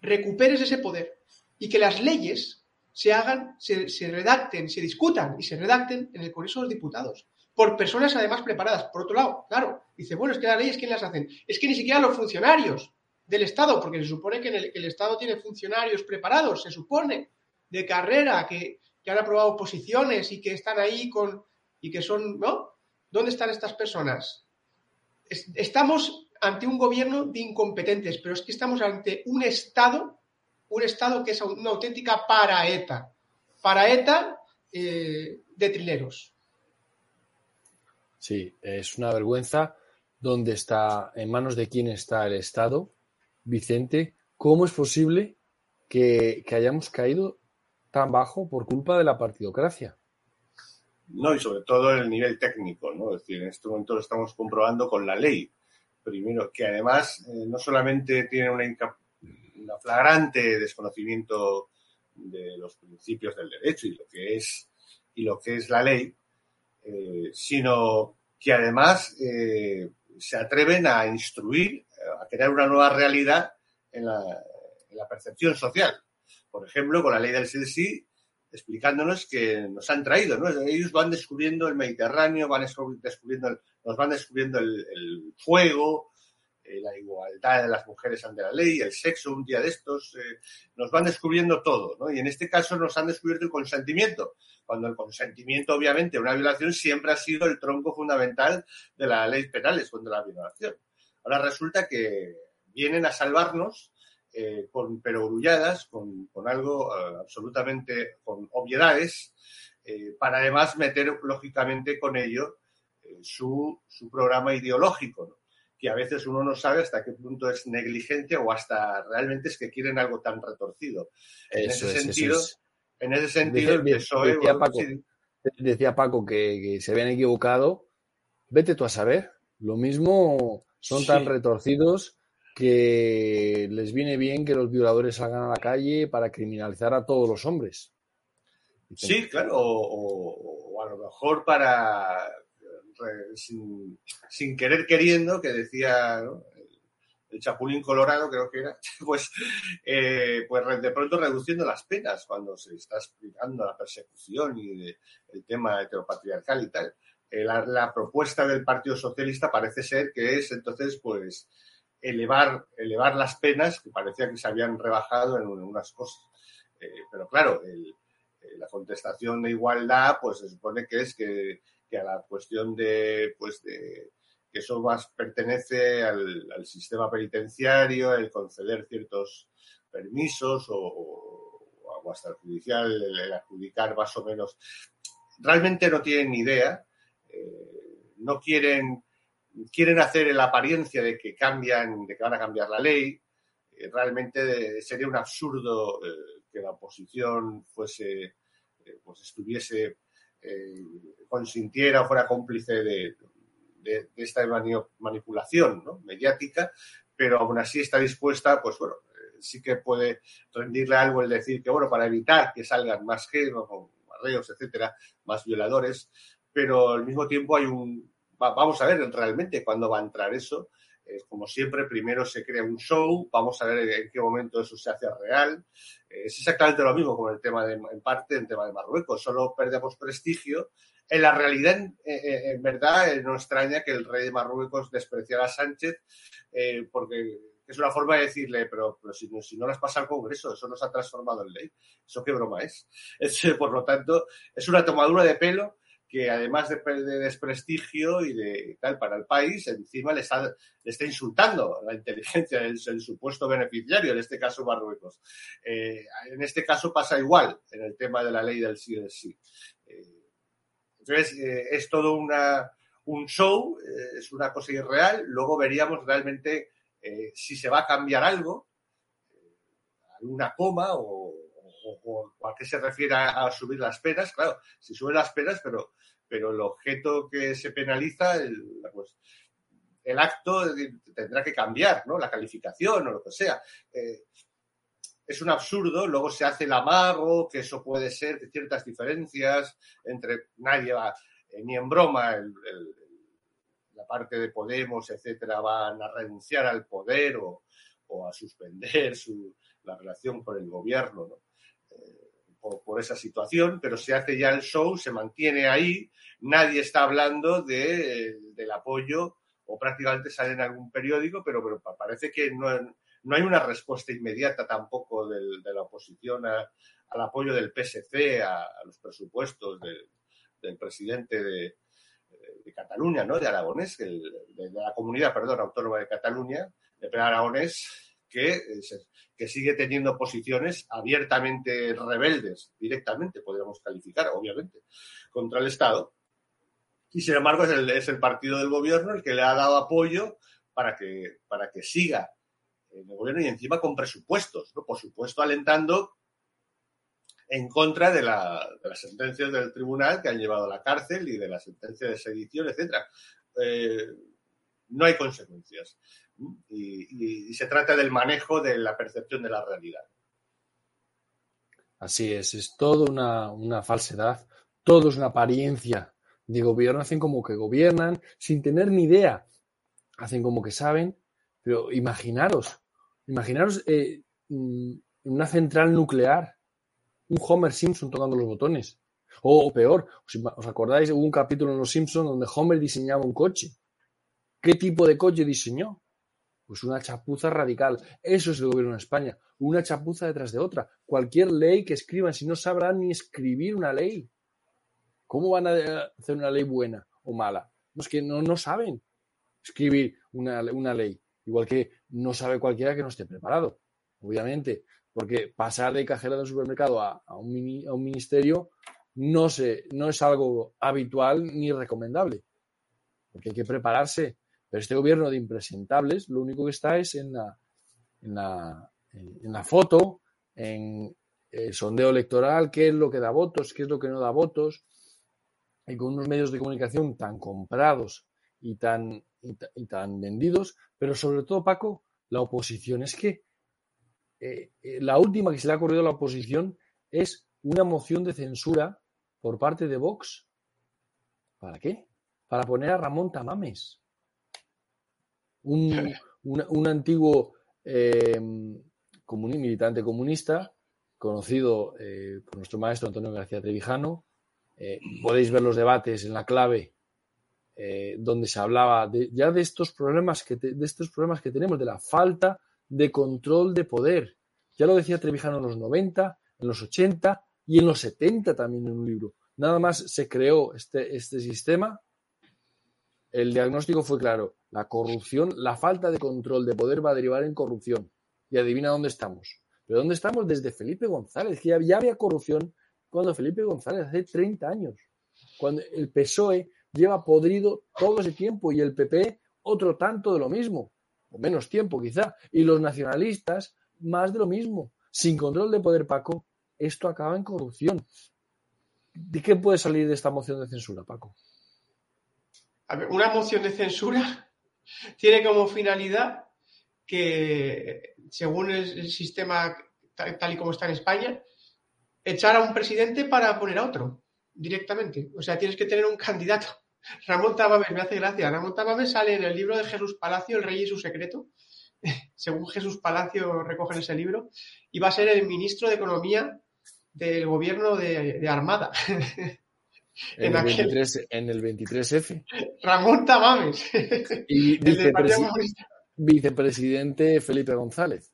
recuperes ese poder y que las leyes se hagan, se, redacten, se discutan y se redacten en el Congreso de los Diputados por personas además preparadas. Por otro lado, claro, dice, bueno, es que las leyes, ¿quién las hacen? Es que ni siquiera los funcionarios del Estado, porque se supone que, el, Estado tiene funcionarios preparados, se supone, de carrera, que, que, han aprobado posiciones y que están ahí con, y que son, ¿no? ¿Dónde están estas personas? estamos ante un gobierno de incompetentes, pero es que estamos ante un Estado un Estado que es una auténtica paraeta, paraeta eh, de trileros. Sí, es una vergüenza dónde está, en manos de quién está el Estado. Vicente, ¿cómo es posible que, que hayamos caído tan bajo por culpa de la partidocracia? No, y sobre todo el nivel técnico, ¿no? Es decir, en este momento lo estamos comprobando con la ley. Primero, que además eh, no solamente tiene una, un flagrante desconocimiento de los principios del derecho y lo que es, y lo que es la ley, eh, sino que además eh, se atreven a instruir, a crear una nueva realidad en la, percepción social. Por ejemplo, con la ley del sí explicándonos que nos han traído. Ellos van descubriendo el Mediterráneo, van descubriendo, nos van descubriendo el fuego, eh, la igualdad de las mujeres ante la ley, el sexo, un día de estos, eh, nos van descubriendo todo, ¿no? Y en este caso nos han descubierto el consentimiento, cuando el consentimiento, obviamente, una violación siempre ha sido el tronco fundamental de las leyes penales contra la violación. Ahora resulta que vienen a salvarnos eh, con perogrulladas, con, algo absolutamente, con obviedades, para además meter, lógicamente, con ello su, su programa ideológico, ¿no? Que a veces uno no sabe hasta qué punto es negligencia o hasta realmente es que quieren algo tan retorcido. En ese sentido, en ese sentido, decía, Paco, decía Paco que, se habían equivocado. Vete tú a saber. Lo mismo son tan retorcidos que les viene bien que los violadores salgan a la calle para criminalizar a todos los hombres. Sí, claro, o a lo mejor para sin, querer queriendo, que decía el Chapulín Colorado, creo que era, pues, eh, pues de pronto reduciendo las penas cuando se está explicando la persecución y el tema heteropatriarcal y tal. Eh, la, propuesta del Partido Socialista parece ser que es entonces, pues, elevar, elevar las penas que parecía que se habían rebajado en, unas cosas. Eh, pero claro, la contestación de igualdad, pues se supone que es que a la cuestión de, pues de que eso más pertenece al, sistema penitenciario, el conceder ciertos permisos o, hasta el judicial, el, adjudicar más o menos. Realmente no tienen ni idea, eh, no quieren, quieren hacer la apariencia de que cambian, de que van a cambiar la ley. Eh, realmente sería un absurdo eh, que la oposición fuese, pues estuviese, consintiera o fuera cómplice de, esta manipulación mediática, pero aún así está dispuesta, pues bueno, sí que puede rendirle algo el decir que, bueno, para evitar que salgan más géneros, barreos, etcétera, más violadores, pero al mismo tiempo hay un. vamos a ver realmente cuándo va a entrar eso. Como siempre, primero se crea un show, vamos a ver en qué momento eso se hace real. es exactamente lo mismo con el tema de, en parte, el tema de Marruecos. Solo perdemos prestigio. En la realidad, en, verdad, no extraña que el rey de Marruecos despreciara a Sánchez, porque es una forma de decirle, pero, si, no, si no las pasa al Congreso, eso no se ha transformado en ley. Eso qué broma es. por lo tanto, es una tomadura de pelo que además de, de, desprestigio y de tal para el país, encima le está, insultando la inteligencia del, supuesto beneficiario, en este caso Marruecos. Eh, en este caso pasa igual en el tema de la ley del sí del sí. Eh, entonces, eh, es todo una, un show, es una cosa irreal. Luego veríamos realmente si se va a cambiar algo, alguna coma o, a qué se refiere a, subir las penas. Claro, si suben las penas, pero, pero el objeto que se penaliza, el, pues, el acto tendrá que cambiar, ¿no? La calificación o lo que sea. Eh, es un absurdo, luego se hace el amargo, que eso puede ser ciertas diferencias entre nadie va, ni en broma la parte de Podemos, etcétera, van a renunciar al poder o, a suspender su, la relación con el gobierno eh, por, esa situación, pero se hace ya el show, se mantiene ahí, nadie está hablando de, del apoyo o prácticamente sale en algún periódico, pero, pero parece que no, no, hay una respuesta inmediata tampoco de la oposición al apoyo del PSC a, los presupuestos del presidente de, de Cataluña, ¿no? De Aragonés, de, la comunidad, perdón, autónoma de Cataluña, de Aragonés, que, que sigue teniendo posiciones abiertamente rebeldes, directamente, podríamos calificar, obviamente, contra el Estado. Y sin embargo, es el, es el partido del gobierno el que le ha dado apoyo para que, para que siga en el gobierno y encima con presupuestos, ¿no? Por supuesto, alentando en contra de, las sentencias del tribunal que han llevado a la cárcel y de la sentencia de sedición, etcétera. Eh, no hay consecuencias. Y, se trata del manejo de la percepción de la realidad. Así es, es todo una, falsedad, todo es una apariencia de gobierno. Hacen como que gobiernan sin tener ni idea. Hacen como que saben, pero imaginaros, imaginaros eh, mm, una central nuclear un Homer Simpson tocando los botones. O, peor, ¿os acordáis? Hubo un capítulo en Los Simpsons donde Homer diseñaba un coche. ¿Qué tipo de coche diseñó? Pues una chapuza radical. Eso es el gobierno de España. Una chapuza detrás de otra. Cualquier ley que escriban, si no sabrán ni escribir una ley. ¿Cómo van a hacer una ley buena o mala? Es que no, no saben escribir una, una ley. Igual que no sabe cualquiera que no esté preparado. Obviamente, porque pasar de cajera del supermercado a, un, a un, ministerio no, se, no es algo habitual ni recomendable, porque hay que prepararse. Pero este gobierno de impresentables lo único que está es en la, en la, en la foto, en el sondeo electoral, qué es lo que da votos, qué es lo que no da votos, y con unos medios de comunicación tan comprados y tan, y tan vendidos, pero sobre todo, Paco, la oposición es que eh, eh, la última que se le ha ocurrido a la oposición es una moción de censura por parte de Vox. ¿Para qué? Para poner a Ramón Tamames, un, antiguo eh, militante comunista, conocido por nuestro maestro Antonio García Trevijano. podéis ver los debates en la clave donde se hablaba ya de estos problemas que de estos problemas que tenemos de la falta de control de poder. Ya lo decía Trevijano en los 90, en los 80 y en los 70 también en un libro. Nada más se creó este, este sistema, el diagnóstico fue claro. La corrupción, la falta de control de poder va a derivar en corrupción. Y adivina dónde estamos. ¿Pero dónde estamos? Desde Felipe González, que ya había corrupción cuando Felipe González, hace 30 años. Cuando el PSOE lleva podrido todo ese tiempo y el PP otro tanto de lo mismo o menos tiempo quizá, y los nacionalistas más de lo mismo. Sin control de poder, Paco, esto acaba en corrupción. ¿De qué puede salir de esta moción de censura, Paco? A ver, una moción de censura tiene como finalidad que, según el, sistema tal, y como está en España, echar a un presidente para poner a otro directamente. O sea, tienes que tener un candidato. Ramón Tamames, me hace gracia. Ramón Tamames sale en el libro de Jesús Palacio, El Rey y su Secreto. Según Jesús Palacio recoge en ese libro. Y va a ser el ministro de Economía del gobierno de, Armada. En, el 23, en, el 23, f Ramón Tamames. Y vicepresidente Felipe González.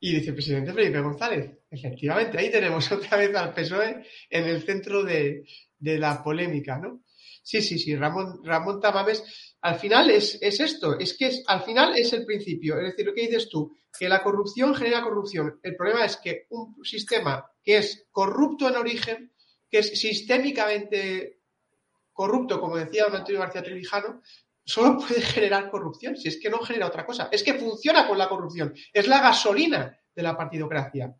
Y vicepresidente Felipe González. Efectivamente, ahí tenemos otra vez al PSOE en el centro de, de la polémica, ¿no? Sí, sí, sí, Ramón, Ramón Tamames, al final es, es esto, es que es, al final es el principio, es decir, lo que dices tú, que la corrupción genera corrupción. El problema es que un sistema que es corrupto en origen, que es sistémicamente corrupto, como decía don Antonio García Trevijano, solo puede generar corrupción, si es que no genera otra cosa. Es que funciona con la corrupción, es la gasolina de la partidocracia.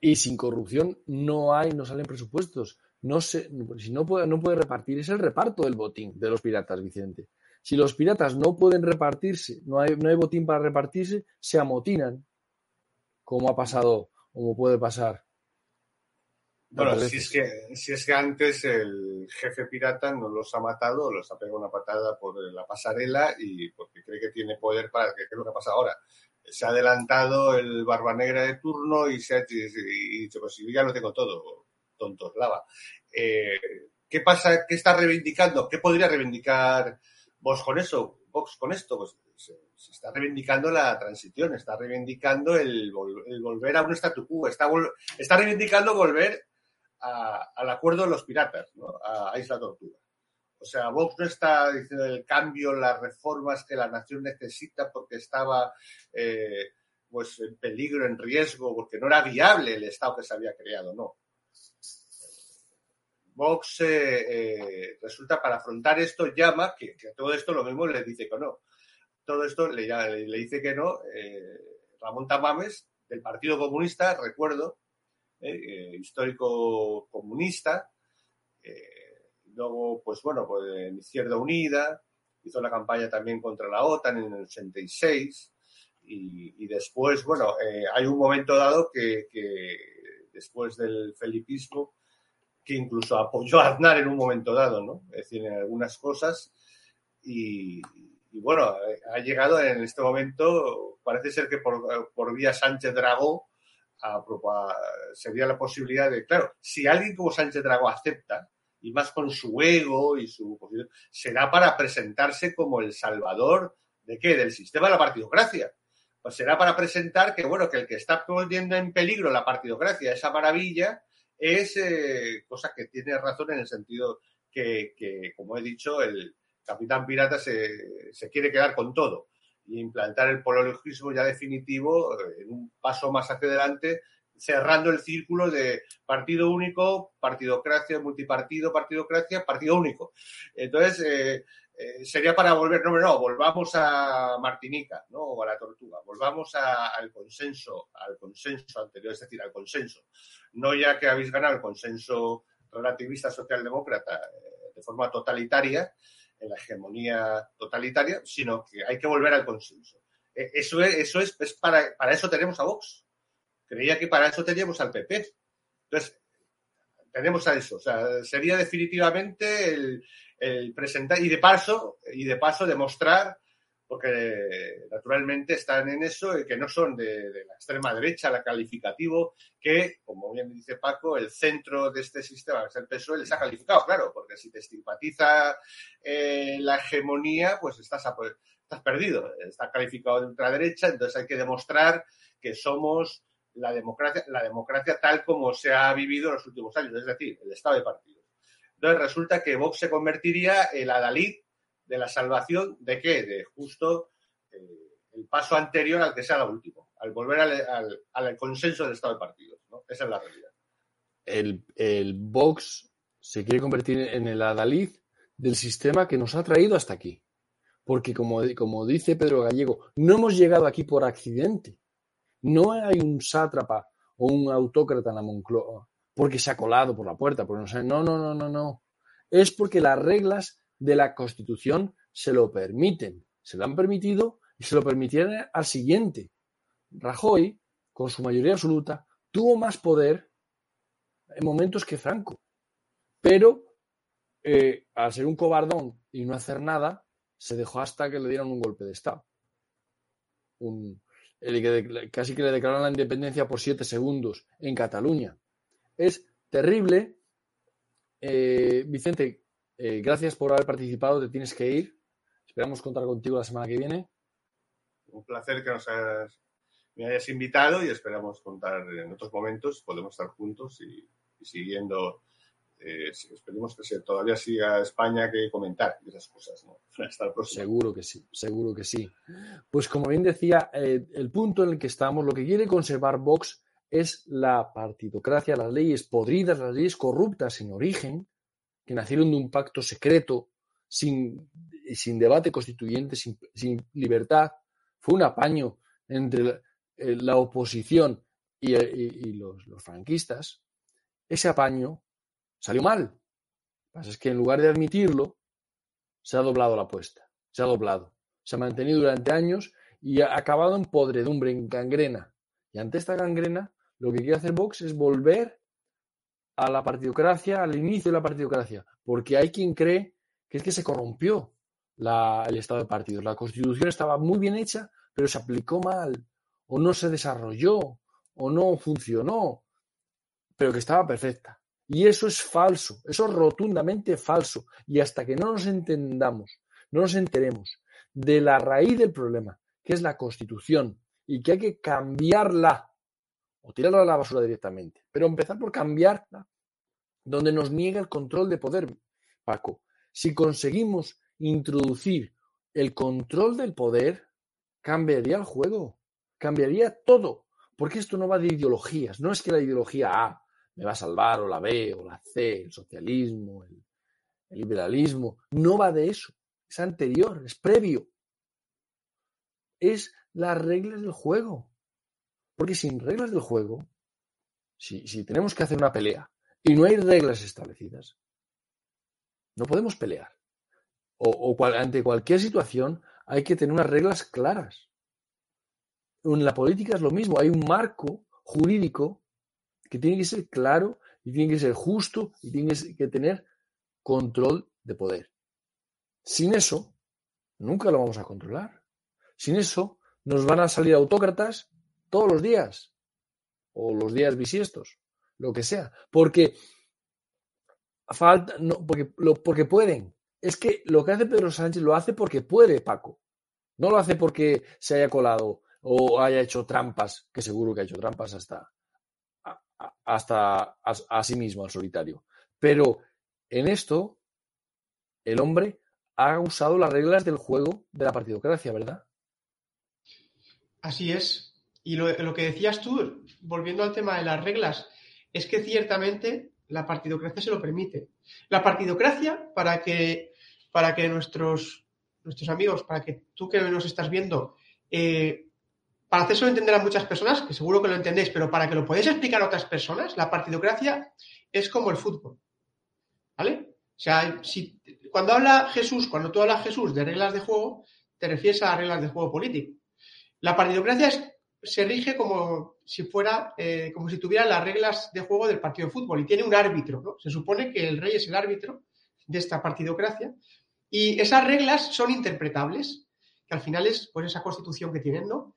Y sin corrupción no hay, no salen presupuestos. No si no puede, no puede repartir, es el reparto del botín de los piratas, Vicente. Si los piratas no pueden repartirse, no hay, no hay botín para repartirse, se amotinan, como ha pasado, como puede pasar. Bueno, si es, que, si es que antes el jefe pirata no los ha matado, los ha pegado una patada por la pasarela y porque cree que tiene poder para que, ¿qué es lo que pasa ahora? Se ha adelantado el barba negra de turno y se ha dicho, pues si ya lo tengo todo, tontos lava. Eh, ¿Qué pasa? ¿Qué está reivindicando? ¿Qué podría reivindicar vos con eso? Vox con esto? Pues se, está reivindicando la transición, está reivindicando el, volver a un statu quo, está, está reivindicando volver al acuerdo de los piratas, ¿no? a, Isla Tortuga. O sea, Vox no está diciendo el cambio, las reformas que la nación necesita porque estaba eh, pues en peligro, en riesgo, porque no era viable el Estado que se había creado, no. Vox eh, eh, resulta para afrontar esto llama, que, todo esto lo mismo le dice que no. Todo esto le, le, dice que no Ramón Tamames del Partido Comunista, recuerdo, histórico comunista, luego, pues bueno, pues Izquierda Unida, hizo la campaña también contra la OTAN en el 86, y, después, bueno, hay un momento dado que, después del felipismo, que incluso apoyó a Aznar en un momento dado, ¿no? Es decir, en algunas cosas. Y, bueno, ha llegado en este momento, parece ser que por, por vía Sánchez Dragó, sería la posibilidad de, claro, si alguien como Sánchez Dragó acepta, y más con su ego y su será para presentarse como el salvador de qué? Del sistema de la partidocracia. Pues será para presentar que, bueno, que el que está poniendo en peligro la partidocracia, esa maravilla, es eh, cosa que tiene razón en el sentido que, como he dicho, el capitán pirata se, se, quiere quedar con todo y implantar el pologismo ya definitivo eh, en un paso más hacia adelante, cerrando el círculo de partido único, partidocracia, multipartido, partidocracia, partido único. Entonces, eh, eh, sería para volver, no, no, volvamos a Martinica, ¿no? O a la tortuga, volvamos al consenso, al consenso anterior, es decir, al consenso. No ya que habéis ganado el consenso relativista socialdemócrata eh, de forma totalitaria, en la hegemonía totalitaria, sino que hay que volver al consenso. Eh, eso es, eso es, para, para eso tenemos a Vox. Creía que para eso teníamos al PP. Entonces, tenemos a eso. O sea, sería definitivamente el, presentar y de paso, y de paso demostrar, porque naturalmente están en eso, que no son de, la extrema derecha, la calificativo, que, como bien dice Paco, el centro de este sistema, que es el PSOE, les ha calificado, claro, porque si te estigmatiza eh, la hegemonía, pues estás, estás perdido, está calificado de ultraderecha, entonces hay que demostrar que somos la democracia, la democracia tal como se ha vivido en los últimos años, es decir, el estado de partidos. Entonces resulta que Vox se convertiría en la Dalí de la salvación de qué? De justo eh, el paso anterior al que sea el último, al volver al, consenso del estado de partidos. ¿no? Esa es la realidad. El, el Vox se quiere convertir en el adalid del sistema que nos ha traído hasta aquí. Porque como, como dice Pedro Gallego, no hemos llegado aquí por accidente. No hay un sátrapa o un autócrata en la Moncloa porque se ha colado por la puerta, porque. No, no, no, no, no. Es porque las reglas de la Constitución se lo permiten. Se lo han permitido y se lo permitieron al siguiente. Rajoy, con su mayoría absoluta, tuvo más poder en momentos que Franco. Pero eh, al ser un cobardón y no hacer nada, se dejó hasta que le dieron un golpe de Estado. casi que le declararon la independencia por siete segundos en Cataluña. Es terrible. Eh, Vicente, eh, gracias por haber participado. Te tienes que ir. Esperamos contar contigo la semana que viene. Un placer que nos me hayas invitado y esperamos contar en otros momentos. Podemos estar juntos y siguiendo eh, esperemos que todavía siga España que comentar esas cosas. ¿no? Seguro que sí, seguro que sí. Pues como bien decía, eh, el punto en el que estamos, lo que quiere conservar Vox es la partidocracia, las leyes podridas, las leyes corruptas en origen, que nacieron de un pacto secreto, sin, sin debate constituyente, sin, libertad. Fue un apaño entre la, eh, oposición y, los, los franquistas. Ese apaño Salió mal. Lo que pasa es que en lugar de admitirlo, se ha doblado la apuesta. Se ha doblado. Se ha mantenido durante años y ha acabado en podredumbre, en gangrena. Y ante esta gangrena, lo que quiere hacer Vox es volver a la partidocracia, al inicio de la partidocracia. Porque hay quien cree que es que se corrompió el estado de partidos. La constitución estaba muy bien hecha, pero se aplicó mal, o no se desarrolló, o no funcionó, pero que estaba perfecta. Y eso es falso, eso es rotundamente falso. Y hasta que no nos entendamos, no nos enteremos de la raíz del problema, que es la Constitución, y que hay que cambiarla, tirarla a la basura directamente, pero empezar por cambiarla, donde nos niega el control de poder, Paco. Si conseguimos introducir el control del poder, cambiaría el juego, cambiaría todo, porque esto no va de ideologías, no es que la ideología A me va a salvar, o la B, o la C, el socialismo, el, liberalismo. No va de eso. Es anterior, es previo. Es las reglas del juego. Porque sin reglas del juego, si, tenemos que hacer una pelea y no hay reglas establecidas, no podemos pelear. O, ante cualquier situación hay que tener unas reglas claras. En la política es lo mismo, hay un marco jurídico que tiene que ser claro y tiene que ser justo y tiene que tener control de poder. Sin eso, nunca lo vamos a controlar. Sin eso, nos van a salir autócratas todos los días, o los días bisiestos, lo que sea, porque falta, no, porque, lo, porque pueden. Es que lo que hace Pedro Sánchez lo hace porque puede, Paco. No lo hace porque se haya colado o haya hecho trampas, que seguro que ha hecho trampas hasta, hasta a, sí mismo, al solitario. Pero en esto, el hombre ha usado las reglas del juego de la partidocracia, ¿verdad? Así es. Y lo, que decías tú, volviendo al tema de las reglas, es que ciertamente la partidocracia se lo permite. La partidocracia, para que, para que nuestros, nuestros amigos, para que tú que nos estás viendo, eh, para hacerlo entender a muchas personas, que seguro que lo entendéis, pero para que lo podáis explicar a otras personas, la partidocracia es como el fútbol. ¿Vale? O sea, cuando habla Jesús, cuando tú hablas Jesús de reglas de juego, te refieres a reglas de juego político. La partidocracia se rige como si fuera, eh, como si tuviera las reglas de juego del partido de fútbol y tiene un árbitro, ¿no? Se supone que el rey es el árbitro de esta partidocracia y esas reglas son interpretables, que al final es pues esa constitución que tienen, ¿no?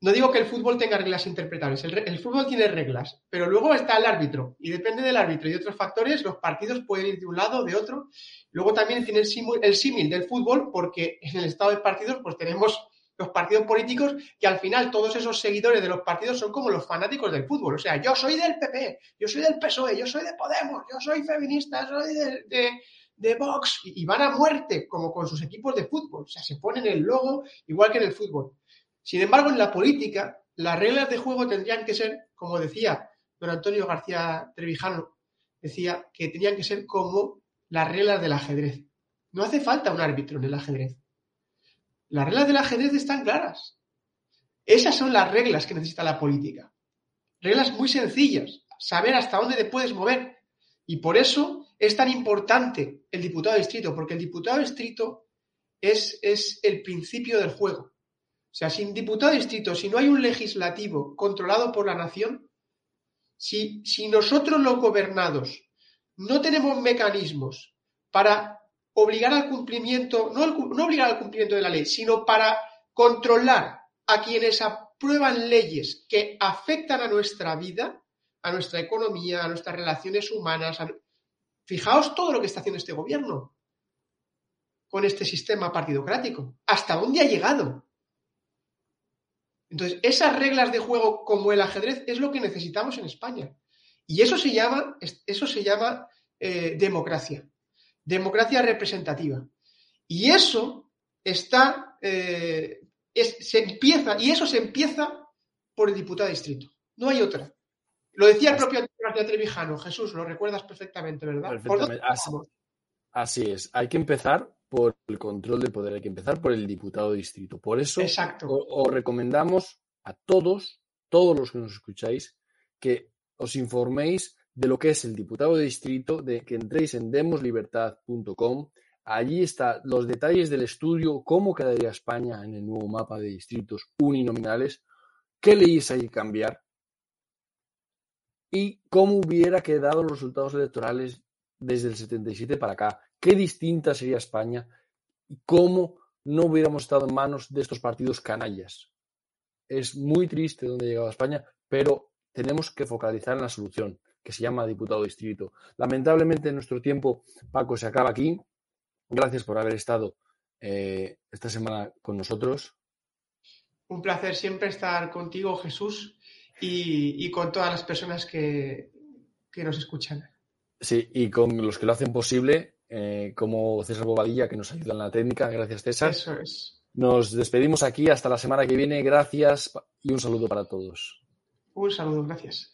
No digo que el fútbol tenga reglas interpretables, el, fútbol tiene reglas, pero luego está el árbitro y depende del árbitro y de otros factores, los partidos pueden ir de un lado, de otro. Luego también tiene el símil del fútbol porque en el estado de partidos pues tenemos los partidos políticos que al final todos esos seguidores de los partidos son como los fanáticos del fútbol. O sea, yo soy del PP, yo soy del PSOE, yo soy de Podemos, yo soy feminista, soy de, de, Vox y van a muerte como con sus equipos de fútbol. O sea, se ponen el logo igual que en el fútbol. Sin embargo, en la política, las reglas de juego tendrían que ser, como decía don Antonio García Trevijano, decía que tenían que ser como las reglas del ajedrez. No hace falta un árbitro en el ajedrez. Las reglas del ajedrez están claras. Esas son las reglas que necesita la política. Reglas muy sencillas, saber hasta dónde te puedes mover. Y por eso es tan importante el diputado de distrito, porque el diputado distrito es, es el principio del juego. O sea, sin diputado distrito, si no hay un legislativo controlado por la nación, si, si nosotros los gobernados no tenemos mecanismos para obligar al cumplimiento, no, no obligar al cumplimiento de la ley, sino para controlar a quienes aprueban leyes que afectan a nuestra vida, a nuestra economía, a nuestras relaciones humanas. Fijaos todo lo que está haciendo este gobierno con este sistema partidocrático. ¿Hasta dónde ha llegado? Entonces, esas reglas de juego como el ajedrez es lo que necesitamos en España. Y eso se llama, eso se llama eh, democracia, democracia representativa. Y eso está, eh, se empieza, y eso se empieza por el diputado de distrito. No hay otra. Lo decía el propio García Trevijano, Jesús, lo recuerdas perfectamente, ¿verdad? Así, es. Hay que empezar por el control del poder, hay que empezar por el diputado de distrito. Por eso os recomendamos a todos, todos los que nos escucháis, que os informéis de lo que es el diputado de distrito, de que entréis en demoslibertad.com. Allí están los detalles del estudio, cómo quedaría España en el nuevo mapa de distritos uninominales, qué leyes hay que cambiar y cómo hubiera quedado los resultados electorales desde el 77 para acá, qué distinta sería España y cómo no hubiéramos estado en manos de estos partidos canallas. Es muy triste donde ha llegado España, pero tenemos que focalizar en la solución, que se llama diputado distrito. Lamentablemente nuestro tiempo, Paco, se acaba aquí. Gracias por haber estado eh, esta semana con nosotros. Un placer siempre estar contigo, Jesús, y, con todas las personas que, nos escuchan. Sí, y con los que lo hacen posible, eh, como César Bobadilla, que nos ayuda en la técnica. Gracias, César. Eso es. Nos despedimos aquí hasta la semana que viene. Gracias y un saludo para todos. Un saludo, gracias.